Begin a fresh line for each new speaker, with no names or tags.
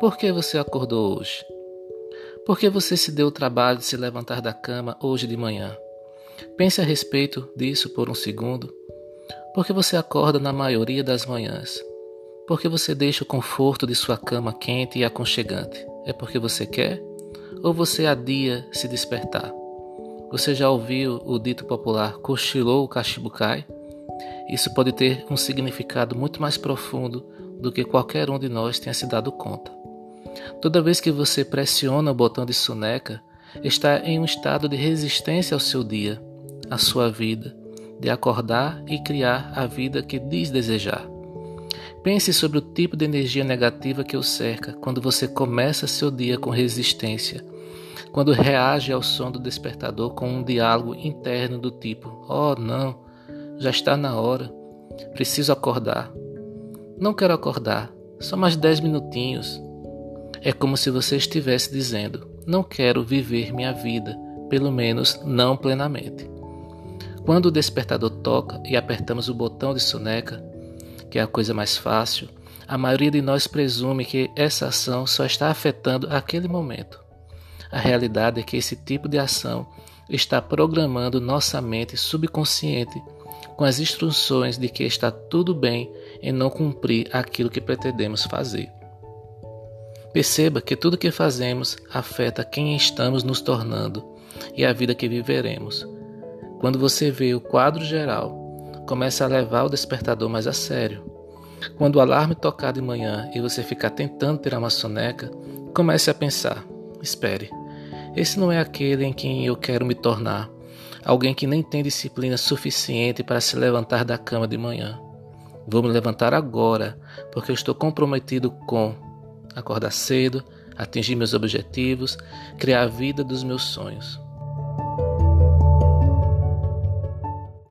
Por que você acordou hoje? Por que você se deu o trabalho de se levantar da cama hoje de manhã? Pense a respeito disso por um segundo. Por que você acorda na maioria das manhãs? Por que você deixa o conforto de sua cama quente e aconchegante? É porque você quer? Ou você adia se despertar? Você já ouviu o dito popular cochilou o cachibucai? Isso pode ter um significado muito mais profundo do que qualquer um de nós tenha se dado conta. Toda vez que você pressiona o botão de soneca, está em um estado de resistência ao seu dia, à sua vida, de acordar e criar a vida que diz desejar. Pense sobre o tipo de energia negativa que o cerca quando você começa seu dia com resistência, quando reage ao som do despertador com um diálogo interno do tipo: Oh, não, já está na hora, preciso acordar. Não quero acordar, só mais dez minutinhos. É como se você estivesse dizendo: Não quero viver minha vida, pelo menos não plenamente. Quando o despertador toca e apertamos o botão de soneca, que é a coisa mais fácil, a maioria de nós presume que essa ação só está afetando aquele momento. A realidade é que esse tipo de ação está programando nossa mente subconsciente com as instruções de que está tudo bem em não cumprir aquilo que pretendemos fazer. Perceba que tudo que fazemos afeta quem estamos nos tornando e a vida que viveremos. Quando você vê o quadro geral, comece a levar o despertador mais a sério. Quando o alarme tocar de manhã e você ficar tentando tirar uma soneca, comece a pensar: espere, esse não é aquele em quem eu quero me tornar. Alguém que nem tem disciplina suficiente para se levantar da cama de manhã. Vou me levantar agora, porque eu estou comprometido com acordar cedo, atingir meus objetivos, criar a vida dos meus sonhos.